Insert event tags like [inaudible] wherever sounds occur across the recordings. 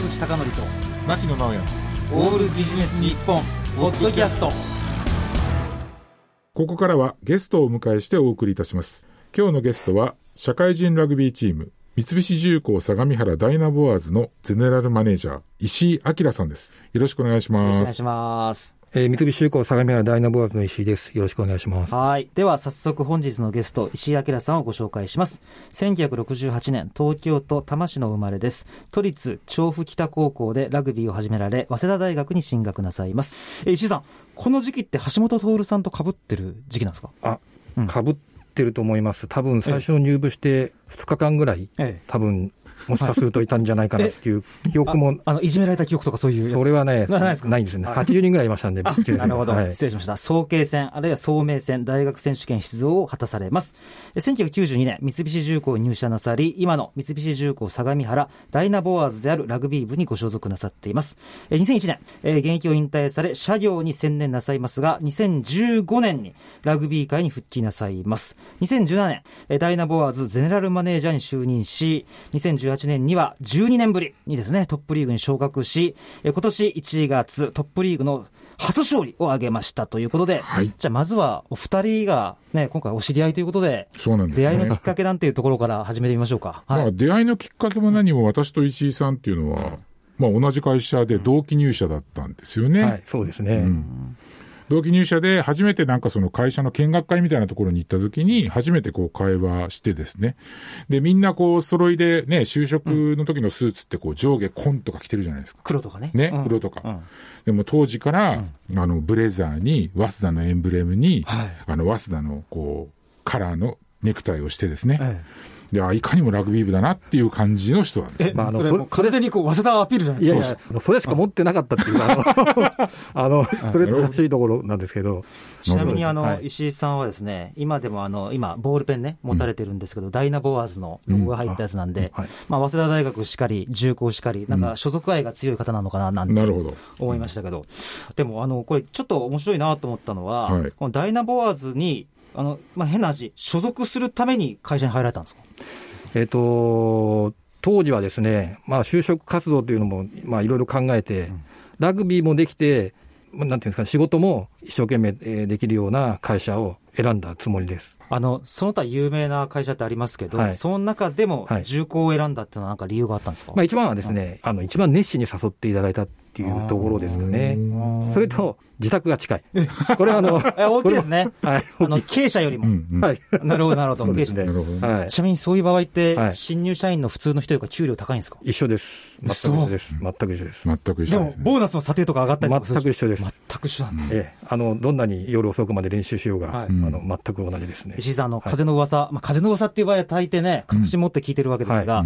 坂口孝則と牧野直哉。オールビジネス日本ポッドキャスト。ここからはゲストをお迎えしてお送りいたします。今日のゲストは社会人ラグビーチーム三菱重工相模原ダイナボアーズのゼネラルマネージャー石井明さんです。よろしくお願いします。お願いしますえー、三菱重工相模原ダイナボアーズの石井です。よろしくお願いします。はい。では、早速本日のゲスト、石井明さんをご紹介します。1968年、東京都多摩市の生まれです。都立調布北高校でラグビーを始められ、早稲田大学に進学なさいます。えー、石井さん、この時期って橋本徹さんと被ってる時期なんですか？あ、被、うん、ってると思います。多分最初入部して2日間ぐらい、ええ、多分もしかするといたんじゃないかなっていう記憶も。あの、いじめられた記憶とかそういうそれはね、ないんですね。80人ぐらいいましたんで、なるほど、はい、失礼しました。早慶戦、あるいは早明戦、大学選手権出場を果たされます。1992年、三菱重工入社なさり、今の三菱重工相模原ダイナボアーズであるラグビー部にご所属なさっています。2001年、現役を引退され、社業に専念なさいますが、2015年にラグビー界に復帰なさいます。2017年、ダイナボアーズゼネラルマネージャーに就任し、2018年には12年ぶりにですね、トップリーグに昇格し、今年1月、トップリーグの初勝利を挙げましたということで、はい、じゃあまずはお二人がね、今回お知り合いということで、そうなんです、ね、出会いのきっかけなんていうところから始めてみましょうか。はい、まあ、出会いのきっかけも何も私と石井さんっていうのは、まあ、同じ会社で同期入社だったんですよね。はい、そうですね。うん同期入社で初めてなんかその会社の見学会みたいなところに行った時に、初めてこう会話してですね。で、みんなこう揃いでね、就職の時のスーツってこう上下紺とか着てるじゃないですか。黒とかね。ね、黒とか。うん、でも当時から、うん、あの、ブレザーに、ワスダのエンブレムに、はい、あの、ワスダのこう、カラーのネクタイをしてですね。はいで、あ、いかにもラグビー部だなっていう感じの人なんです。まあ、あの、それ完全にこう、早稲田アピールじゃないですか。いやいや、それしか持ってなかったっていうか、あの、[laughs] それらしいところなんですけど。ちなみに、あの、石井さんはですね、今でもあの、今、ボールペンね、持たれてるんですけど、ダイナボアーズのロゴが入ったやつなんで、まあ、早稲田大学しかり、重工しかり、なんか所属愛が強い方なのかな、なんて思いましたけど、でも、あの、これ、ちょっと面白いなと思ったのは、このダイナボアーズに、あの、まあ、変な話、所属するために会社に入られたんですか？えっ、ー、と、当時はですね、まあ、就職活動というのも、まあ、いろいろ考えて、ラグビーもできて、なんていうんですか、仕事も一生懸命できるような会社を選んだつもりですあのその他有名な会社ってありますけど、はい、その中でも重工を選んだっていうのは、なんか理由があったんですか、まあ、一番はですね、あの一番熱心に誘っていただいたっていうところですよね。それと、自宅が近い。これはあの、[laughs] 大きいですね。はい。あの、経営者よりも。はい。なるほど、なるほど。経営者で。はい。ちなみにそういう場合って、新入社員の普通の人よりか給料高いんですか？一緒です。全く一緒です。全く一緒です。全く一緒でも、ボーナスの査定とか上がったり全く一緒です。全く一緒なんええ。あの、どんなに夜遅くまで練習しようが、あの、全く同じですね。石井さん、あの、風の噂、まあ、風の噂っていう場合は大抵ね、確信持って聞いてるわけですが、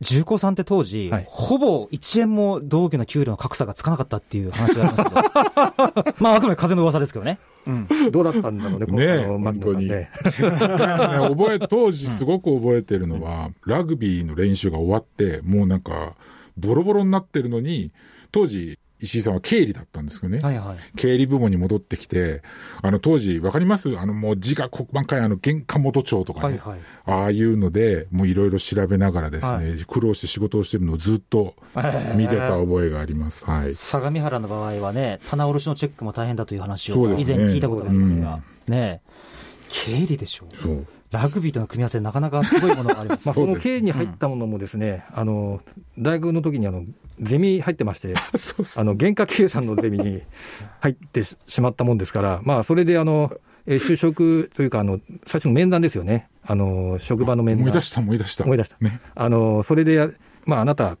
重工さん。って当時、ほぼ1円も同期の給料の格差がつかなかったっていう話がありますけど、[laughs] まあ、あくまで風の噂ですけどね。うん、どうだったんだろうね、ね本当に。ね、[laughs] 覚え、当時すごく覚えてるのは、ラグビーの練習が終わって、もうなんか、ボロボロになってるのに、当時、石井さんは経理だったんですけどね。はいはい、経理部門に戻ってきて、あの当時、わかります？あのもう字が細かいあの原価元帳とかね、はいはい、ああいうので、もういろいろ調べながらですね、はい、苦労して仕事をしてるのをずっと見てた覚えがあります。はい。相模原の場合はね、棚卸のチェックも大変だという話を以前聞いたことがありますが、ね、ね経理でしょう。そうラグビーとの組み合わせ、なかなかすごいものがあります。[laughs] まあ、その経に入ったものもですね、うん、あの、大学の時にあの、ゼミ入ってまして [laughs] あの、原価計算のゼミに入ってしまったもんですから、まあ、それであの、え就職というか、あの、最初の面談ですよね。あの、職場の面談。思い出した、思い出した。思い出した。ね、あの、それで、まあ、あなた、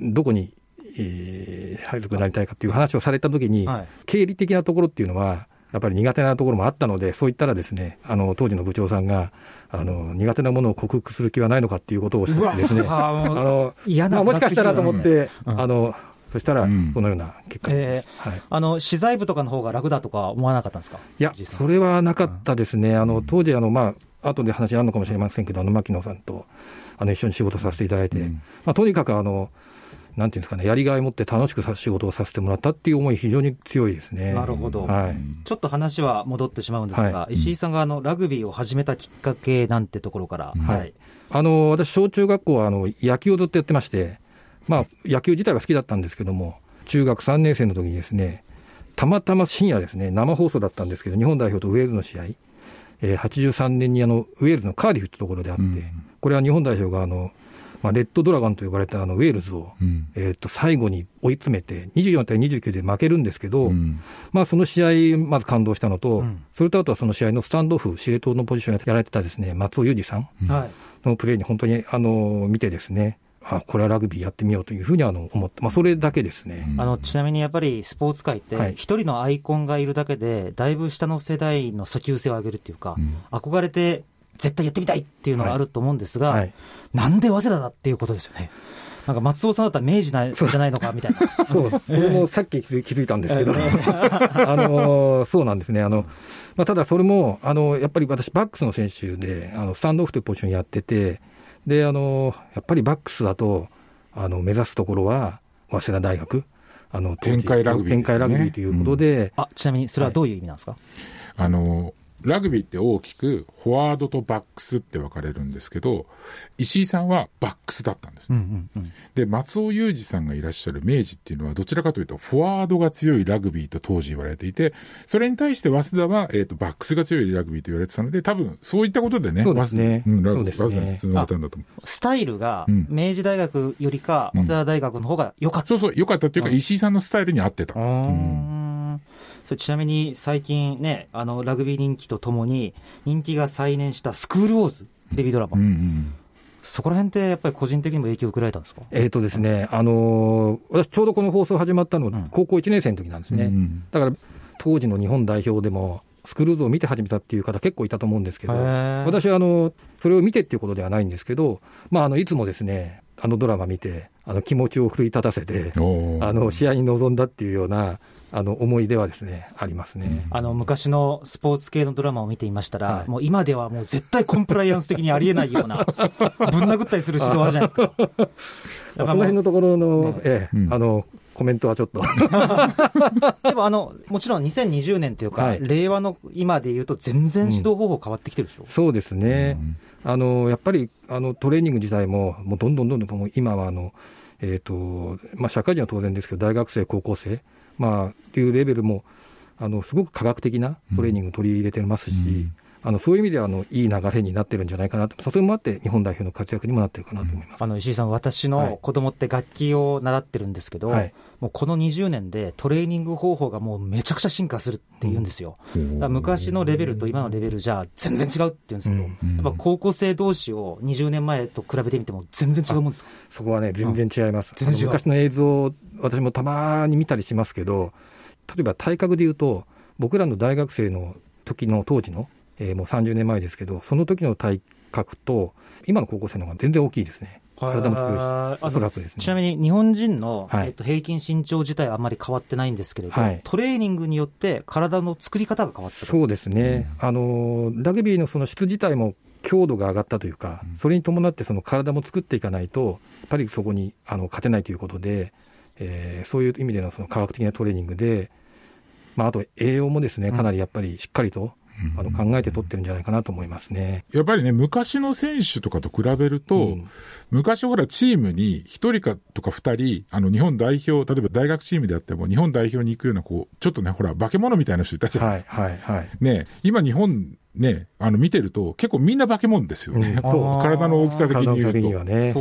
どこに、えー、入るくなりたいかっていう話をされたときに、はい、経理的なところっていうのは、やっぱり苦手なところもあったので、そう言ったらですね、あの、当時の部長さんが、あの、苦手なものを克服する気はないのかっていうことをですね、あの、まあ、もしかしたらと思って、うん、あの、そしたら、そのような結果、うん、えー、はい、あの資材部とかの方が楽だとか思わなかったんですか？いや、それはなかったですね、あの当時あの、まあ後で話あるのかもしれませんけど、あの牧野さんとあの一緒に仕事させていただいて、うん、まあ、とにかくあの、なんていうんですかね、やりがいを持って楽しく仕事をさせてもらったっていう思い、非常に強いですね。なるほど。はい、ちょっと話は戻ってしまうんですが、はい、石井さんがあのラグビーを始めたきっかけなんてところから、はい。あの、私、小中学校はあの野球をずっとやってまして、まあ、野球自体は好きだったんですけども、中学3年生の時にですね、たまたま深夜ですね、生放送だったんですけど、日本代表とウェールズの試合、えー、83年にあのウェールズのカーディフってところであって、うん、これは日本代表があの、まあ、レッドドラゴンと呼ばれたあのウェールズを、うん、えー、と最後に追い詰めて、24対29で負けるんですけど、うん、まあ、その試合、まず感動したのと、それとあとはその試合のスタンドオフ、司令塔のポジションやられてたですね松尾裕二さんのプレーに本当にあの見てですね、あこれはラグビーやってみようというふうにあの思って、まあ、それだけですね、あのちなみにやっぱりスポーツ界って、一人のアイコンがいるだけで、だいぶ下の世代の訴求性を上げるっていうか、うん、憧れて絶対やってみたいっていうのがあると思うんですが、はい。はい、なんで早稲田だっていうことですよね。なんか松尾さんだったら明治なじゃないのかみたいな。[laughs] そう、それもさっき気づ [laughs] いたんですけど、[laughs] あのそうなんですね。あのまあ、ただそれも、あのやっぱり私、バックスの選手で、あのスタンドオフというポジションやってて、で、あの、やっぱりバックスだと、あの、目指すところは、早稲田大学、あの、展開ラグビー、ね、展開ラグビーということで、うん、あ、ちなみにそれはどういう意味なんですか、はい、あの、ラグビーって大きくフォワードとバックスって分かれるんですけど、石井さんはバックスだったんです、ねうんうんうん、で、松尾裕二さんがいらっしゃる明治っていうのは、どちらかというと、フォワードが強いラグビーと当時言われていて、それに対して早稲田は、えーと、バックスが強いラグビーと言われてたので、多分そういったことでね、そうですね。うん、ラグビー、早稲田に進まれたんだと思う。スタイルが、明治大学よりか、早稲田大学の方が良かった、うん、そうそう、良かったっていうか、石井さんのスタイルに合ってた。うんそれちなみに最近ね、あの、ラグビー人気とともに、人気が再燃したスクールウォーズ、テレビドラマ。うんうん。そこら辺ってやっぱり個人的にも影響を受けられたんですか？えっ、とですね、あのー、私ちょうどこの放送始まったの、高校1年生の時なんですね。うんうん、だから、当時の日本代表でも、スクルーズを見て始めたっていう方結構いたと思うんですけど、私はあの、それを見てっていうことではないんですけど、まあ、あの、いつもですね、あのドラマ見て、あの気持ちを奮い立たせて、あの試合に臨んだっていうような、あの思い出はですねありますね。あの昔のスポーツ系のドラマを見ていましたら、はい、もう今ではもう絶対コンプライアンス的にありえないような、[laughs] ぶん殴ったりする指導あるじゃないですか。[laughs] その辺のところの、ね、ええ、うん、あのコメントはちょっと。[laughs] でもあの、もちろん2020年というか、はい、令和の今でいうと、全然指導方法変わってきてるでしょ、うん、そうですね、うん、あのやっぱりあのトレーニング自体も、もうどんどんどんどん、今はあの、えーとまあ、社会人は当然ですけど、大学生、高校生、まあ、っていうレベルも、あのすごく科学的なトレーニングを取り入れてますし、あのそういう意味ではあのいい流れになってるんじゃないかなと、それもあって、日本代表の活躍にもなってるかなと思います、あの石井さん、私の子供って楽器を習ってるんですけど、はい、もうこの20年でトレーニング方法がもうめちゃくちゃ進化するって言うんですよ、うん、昔のレベルと今のレベルじゃ全然違うって言うんですけど、うん、やっぱ高校生同士を20年前と比べてみても、全然違うもんですか？そこはね、全然違います、全然違う。昔の映像、私もたまに見たりしますけど、例えば体格でいうと、僕らの大学生の時の当時の、えー、もう30年前ですけど、その時の体格と、今の高校生の方が全然大きいですね。体も強いし、おそらくですね。ちなみに日本人の、はい、えっと、平均身長自体はあんまり変わってないんですけれど、はい、トレーニングによって体の作り方が変わったそうですね、うん、あのラグビーのその質自体も強度が上がったというか、それに伴ってその体も作っていかないと、やっぱりそこにあの勝てないということで、えー、そういう意味でのその科学的なトレーニングで、まあ、あと栄養もですね、かなりやっぱりしっかりと、あの考えて取ってるんじゃないかなと思いますね。やっぱりね、昔の選手とかと比べると、うん、昔ほらチームに1人かとか2人、あの日本代表、例えば大学チームであっても日本代表に行くような、こう、ちょっとね、ほら、化け物みたいな人いたじゃないですか。はい、はい、はい。ね、今日本ね、あの見てると、結構みんな化け物ですよね、うん、そう体の大きさ的に言うと、ね、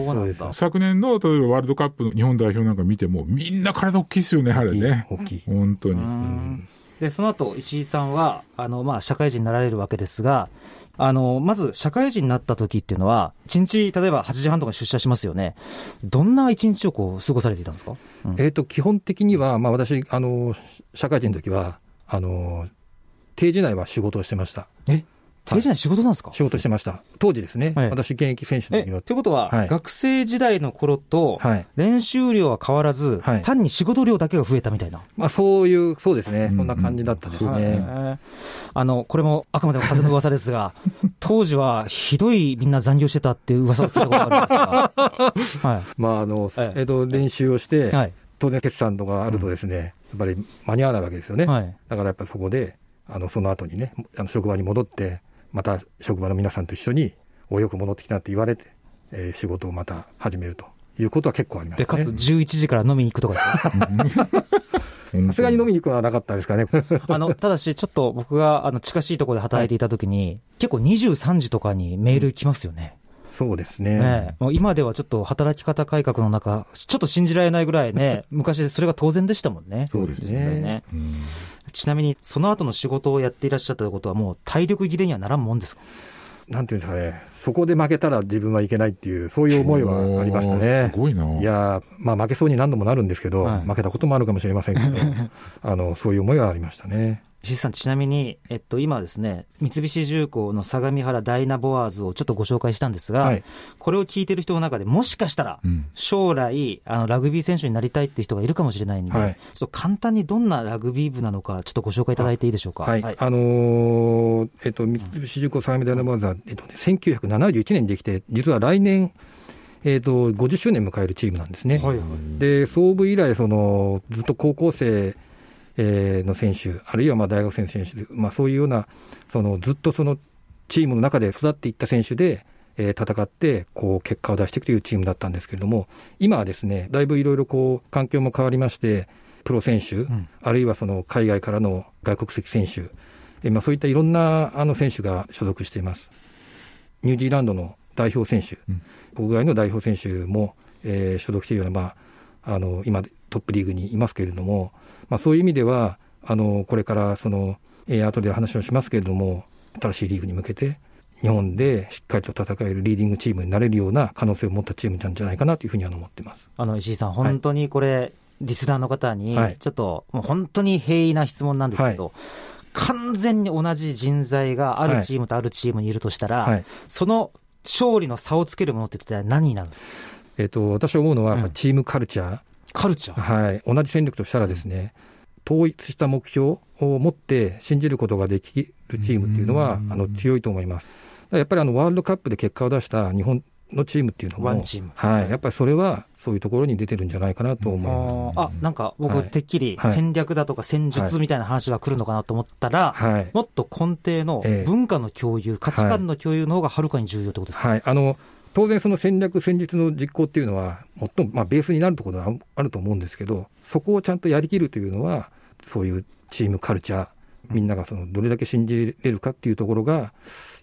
昨年の例えばワールドカップの日本代表なんか見ても、みんな体大きいですよね、あれね、大きい本当に。でその後石井さんはあの、まあ、社会人になられるわけですが、あのまず社会人になった時っていうのは、1日、例えば8時半とか出社しますよね、どんな1日をこう過ごされていたんですか、うん、えーと、基本的には、まあ、私あの、社会人の時はあの定時内は仕事をしてました。え？定時内仕事なんですか？仕事してました。当時ですね。はい、私、現役選手の時は。ということは、はい、学生時代の頃と、練習量は変わらず、はい、単に仕事量だけが増えたみたいな。まあ、そういう、そうですね。そんな感じだったですね。あの、これもあくまでも風の噂ですが、[laughs] 当時はひどいみんな残業してたっていう噂を聞いたことがあるんですが。[laughs] はい。まあ、あの、えっと、練習をして、当然決算とかあるとですね、やっぱり間に合わないわけですよね。だからやっぱりそこで、あの、その後にね、あの職場に戻って、また職場の皆さんと一緒に、およく戻ってきたって言われて、えー、仕事をまた始めるということは結構あります、ね、で、かつ11時から飲みに行くとかさすがに飲みに行くのはなかったですかね。[laughs] あの、ただし、ちょっと僕が、あの、近しいところで働いていたときに、はい、結構23時とかにメール来ますよね。そうですね。ねもう今ではちょっと働き方改革の中、ちょっと信じられないぐらいね、昔それが当然でしたもんね。そうですね。ねちなみに、その後の仕事をやっていらっしゃったことは、もう体力切れにはならんもんですか？なんていうんですかね、そこで負けたら自分はいけないっていう、そういう思いはありましたね。すごいな。いや、まあ負けそうに何度もなるんですけど、はい、負けたこともあるかもしれませんけど、[laughs] あの、そういう思いはありましたね。石井さん、ちなみに、えっと、今ですね、三菱重工の相模原ダイナボアーズをちょっとご紹介したんですが、はい、これを聞いてる人の中でもしかしたら、将来、あの、ラグビー選手になりたいっていう人がいるかもしれないんで、はい、ちょっと簡単にどんなラグビー部なのか、ちょっとご紹介いただいていいでしょうか？はい。はい、あのー、えっと、三菱重工相模ダイナボアーズは、えっとね、1971年にできて、実は来年、えーと、50周年迎えるチームなんですね。はいはい、で創部以来その、ずっと高校生えー、の選手、あるいはまあ大学生の選手、まあ、そういうような、そのずっとそのチームの中で育っていった選手で、えー、戦って、こう、結果を出していくというチームだったんですけれども、今はですね、だいぶいろいろこう、環境も変わりまして、プロ選手、うん、あるいはその海外からの外国籍選手、えー、まあ、そういったいろんなあの選手が所属しています。ニュージーランドの代表選手、うん、国外の代表選手も、えー、所属しているような、まあ、あの、今、トップリーグにいますけれども、まあ、そういう意味では、あの、これからその、えー、後で話をしますけれども、新しいリーグに向けて、日本でしっかりと戦えるリーディングチームになれるような可能性を持ったチームなんじゃないかなというふうには思ってます。あの石井さん、本当にこれ、はい、リスナーの方に、ちょっと、もう本当に平易な質問なんですけど、はい、完全に同じ人材があるチームとあるチームにいるとしたら、はい、その勝利の差をつけるものって何になるんですか、えーと、私思うのは、チームカルチャー、カルチャーはい。同じ戦力としたらですね、統一した目標を持って信じることができるチームっていうのは、あの、強いと思います。やっぱりあの、ワールドカップで結果を出した日本のチームっていうのも、ワンチーム。はい。やっぱりそれは、そういうところに出てるんじゃないかなと思います。あ、なんか僕、てっきり戦略だとか戦術みたいな話が来るのかなと思ったら、はい、もっと根底の文化の共有、価値観の共有の方がはるかに重要ってことですか、はい。あの、当然その戦略、戦術の実行っていうのは、最も、まあ、ベースになるところはあると思うんですけど、そこをちゃんとやりきるというのは、そういうチームカルチャー、みんながそのどれだけ信じれるかっていうところが、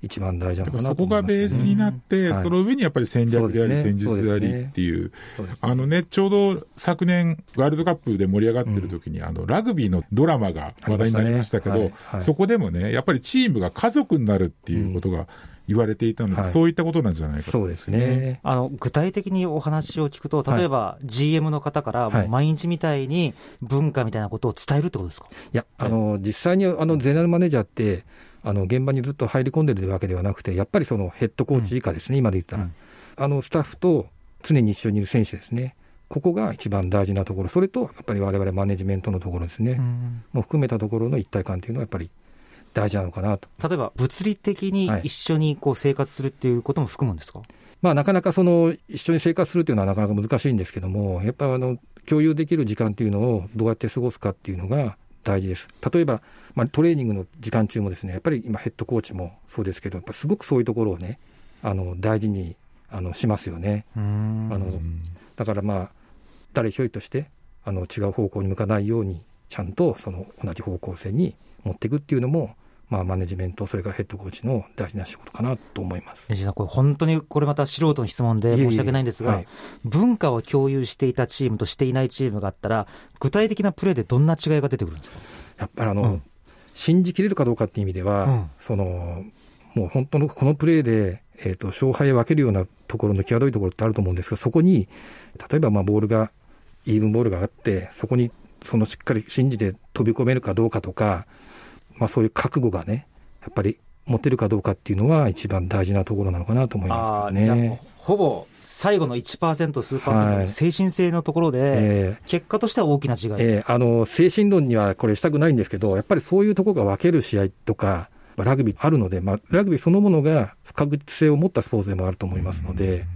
一番大事なのかなそこがベースになって、その上にやっぱり戦略であり、戦術でありっていう、あのね、ちょうど昨年、ワールドカップで盛り上がってる時に、あの、ラグビーのドラマが話題になりましたけど、そこでもね、やっぱりチームが家族になるっていうことが、言われていたので、はい、そういったことなんじゃないかそうですね。あの具体的にお話を聞くと、例えば GM の方から、毎日みたいに文化みたいなことを伝えるってことですか、いや、あの実際にあのゼネラルマネージャーって、あの現場にずっと入り込んでるわけではなくて、やっぱりそのヘッドコーチ以下ですね、うん、今で言ったら、うん、あのスタッフと常に一緒にいる選手ですね。ここが一番大事なところ、それとやっぱりわれわれマネジメントのところですね、うん、もう含めたところの一体感というのは、やっぱり大事なのかなと。例えば、物理的に一緒にこう生活するっていうことも含むんですか、はい、まあ、なかなかその一緒に生活するというのはなかなか難しいんですけども、やっぱあの共有できる時間っていうのをどうやって過ごすかっていうのが大事です。例えば、まあ、トレーニングの時間中もですね、やっぱり今ヘッドコーチもそうですけど、やっぱすごくそういうところをね、あの大事にあのしますよね。あのだからまあ誰一人としてあの違う方向に向かないようにちゃんとその同じ方向性に持っていくっていうのもまあ、マネジメント、それからヘッドコーチの大事な仕事かなと思います。西さん、これ、本当にこれまた素人の質問で申し訳ないんですが、いえいえはい、文化を共有していたチームとしていないチームがあったら、具体的なプレーでどんな違いが出てくるんですか？やっぱりあの、うん、信じきれるかどうかっていう意味では、うん、そのもう本当のこのプレーで、えーと、勝敗を分けるようなところの際どいところってあると思うんですが、そこに、例えばまあボールが、イーブンボールがあって、そこにそのしっかり信じて飛び込めるかどうかとか、まあ、そういう覚悟がね、やっぱり持てるかどうかっていうのは、一番大事なところなのかなと思いますね。ほぼ最後の1%、数パーセントの精神性のところで、はいえ。ー、結果としては大きな違い、えー、あの精神論にはこれしたくないんですけど、やっぱりそういうところが分ける試合とか、ラグビーあるので、まあ、ラグビーそのものが不確実性を持ったスポーツでもあると思いますので、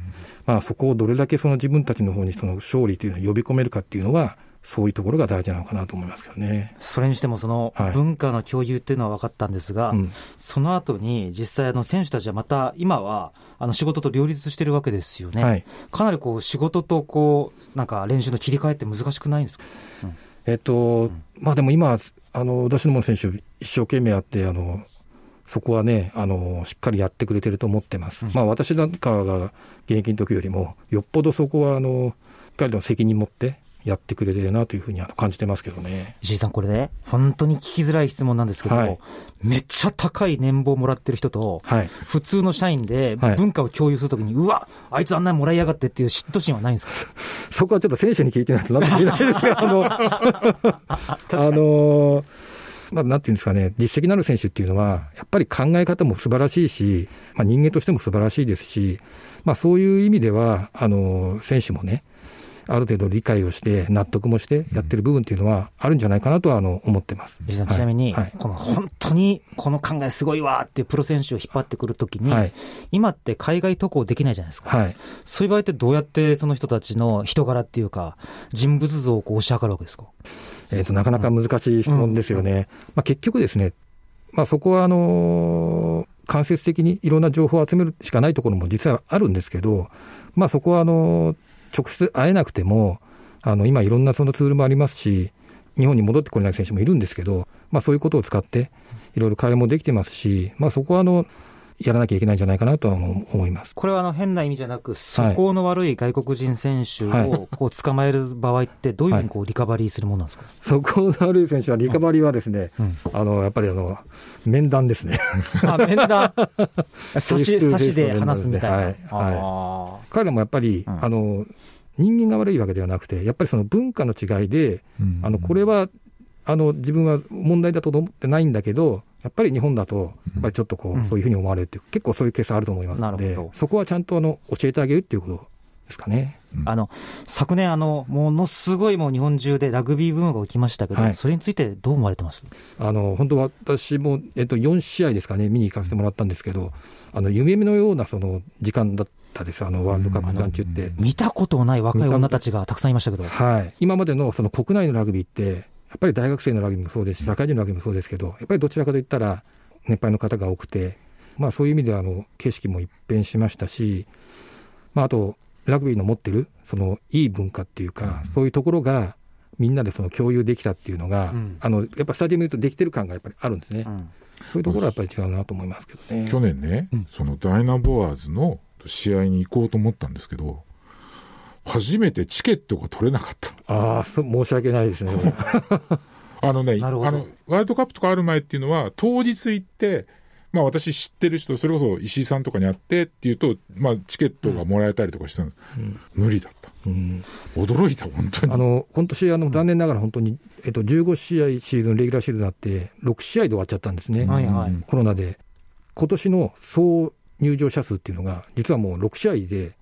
まあ、そこをどれだけその自分たちの方にその勝利というのを呼び込めるかっていうのは、そういうところが大事なのかなと思いますけどね。それにしても、その文化の共有っていうのは分かったんですが、はいうん、その後に実際、選手たちはまた今はあの仕事と両立してるわけですよね、はい、かなりこう仕事とこうなんか練習の切り替えって難しくないんですか、うん、えっと、まあでも今、あの私どもの選手、一生懸命やって、あのそこはね、あのしっかりやってくれてると思ってます。うん、まあ私なんかが現役の時よりも、よっぽどそこはあのしっかりと責任持ってやってくれてるなというふうに感じてますけどね。石井さん、これね、本当に聞きづらい質問なんですけども、はい、めっちゃ高い年俸もらってる人と、はい、普通の社員で文化を共有するときに、はい、うわ、あいつあんなにもらいやがってっていう嫉妬心はないんですか？[laughs] そこはちょっと選手に聞いてないとなんと言えないですけど、[laughs] あの、あのまあ、なんていうんですかね、実績のある選手っていうのは、やっぱり考え方も素晴らしいし、まあ、人間としても素晴らしいですし、まあ、そういう意味では、あの、選手もね、ある程度理解をして、納得もしてやってる部分っていうのはあるんじゃないかなとはあの思ってます。ちなみに、はい、この本当にこの考えすごいわっていうプロ選手を引っ張ってくるときに、はい、今って海外渡航できないじゃないですか、はい、そういう場合ってどうやってその人たちの人柄っていうか、人物像をこう推し量るわけですか、えーと、なかなか難しい質問ですよね。うん。うん、まあ、結局ですね、まあ、そこはあの間接的にいろんな情報を集めるしかないところも実はあるんですけど、まあ、そこはあの直接会えなくても、あの今、いろんなそのツールもありますし、日本に戻ってこれない選手もいるんですけど、まあ、そういうことを使って、いろいろ会話もできてますし、まあ、そこはあのやらなきゃいけないんじゃないかなとは思います。これはあの変な意味じゃなく、素行の悪い外国人選手をこう捕まえる場合って、どういうふうにこうリカバリーするものなんですか、はい、素行の悪い選手は、リカバリーはですね、うん、あのやっぱりあの面談ですね。あ面談？[laughs] 差し差しで話すみたいな。はい。はい、彼らもやっぱり、うん、あの人間が悪いわけではなくて、やっぱりその文化の違いで、あのこれはあの自分は問題だと思ってないんだけど、やっぱり日本だと、やっぱりちょっとこう、そういうふうに思われるっていう、結構そういうケースあると思いますので、そこはちゃんとあの教えてあげるっていうことですかね。あの昨年あの、ものすごいもう日本中でラグビーブームが起きましたけど、はい、それについてどう思われてます？あの本当、私も、えっと、4試合ですかね、見に行かせてもらったんですけど、あの夢のようなその時間だったです、あのワールドカップ期間中って。見たことない若い女たちがたくさんいましたけど、はい、今までのその国内のラグビーって、やっぱり大学生のラグビーもそうですし、社会人のラグビーもそうですけど、やっぱりどちらかといったら、年配の方が多くて、まあ、そういう意味ではあの景色も一変しましたし、まあ、あと、ラグビーの持ってるそのいい文化っていうか、うん、そういうところがみんなでその共有できたっていうのが、うん、あのやっぱスタジアム言うとできてる感がやっぱりあるんですね。うん。そういうところはやっぱり違うなと思いますけどね。去年ね、うん、そのダイナボアーズの試合に行こうと思ったんですけど、初めてチケットが取れなかった。ああ、申し訳ないですね。[laughs] あのね [laughs] あの、ワールドカップとかある前っていうのは、当日行って、まあ私知ってる人、それこそ石井さんとかに会ってっていうと、まあチケットがもらえたりとかしたんです、うん、無理だった。うん、驚いた、本当に。あの、今年あの、残念ながら本当に、えっと、15試合シーズン、レギュラーシーズンあって、6試合で終わっちゃったんですね。はいはい、コロナで。今年の総入場者数っていうのが、実はもう6試合で、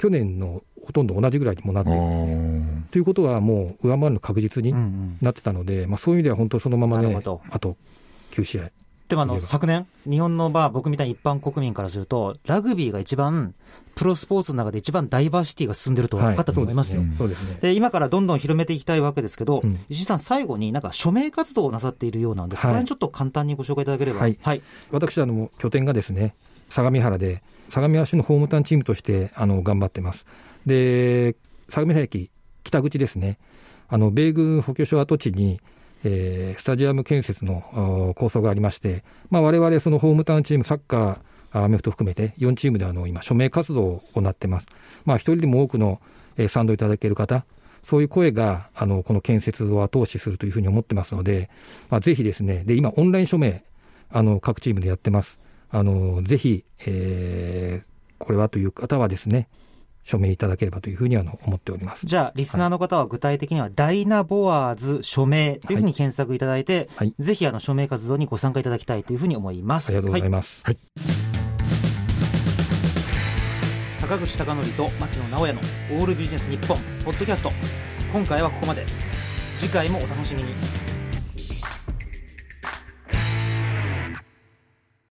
去年のほとんど同じぐらいにもなってるんですね。ということは、もう上回るの確実になってたので、うんうん、まあ、そういう意味では本当そのままね、あと9試合。でもあの昨年、日本のまあ僕みたいに一般国民からすると、ラグビーが一番、プロスポーツの中で一番ダイバーシティが進んでると分かったと思いますよ。で今からどんどん広めていきたいわけですけど、うん、石井さん、最後になんか署名活動をなさっているようなんです、はい、これちょっと簡単にご紹介いただければ。はい、はい、私あの、拠点がですね、相模原で、相模原市のホームタウンチームとしてあの頑張ってます。で、相模原駅、北口ですね、あの米軍補給所跡地に、えー、スタジアム建設の構想がありまして、まあ、我々そのホームタウンチーム、サッカー、アメフト含めて4チームであの今、署名活動を行ってます。まあ、一人でも多くの、えー、賛同いただける方、そういう声が、あの、この建設を後押しするというふうに思ってますので、まあ、ぜひですね、で、今、オンライン署名、あの、各チームでやってます。あの、ぜひ、えー、これはという方はですね、署名いただければというふうには思っておりますじゃあ、リスナーの方は具体的には、ダイナボアーズ署名というふうに検索いただいて、はい、ぜひあの署名活動にご参加いただきたいというふうに思います。ありがとうございます。はい、坂口孝則と牧野直哉のオールビジネス日本ポッドキャスト。今回はここまで。次回もお楽しみに。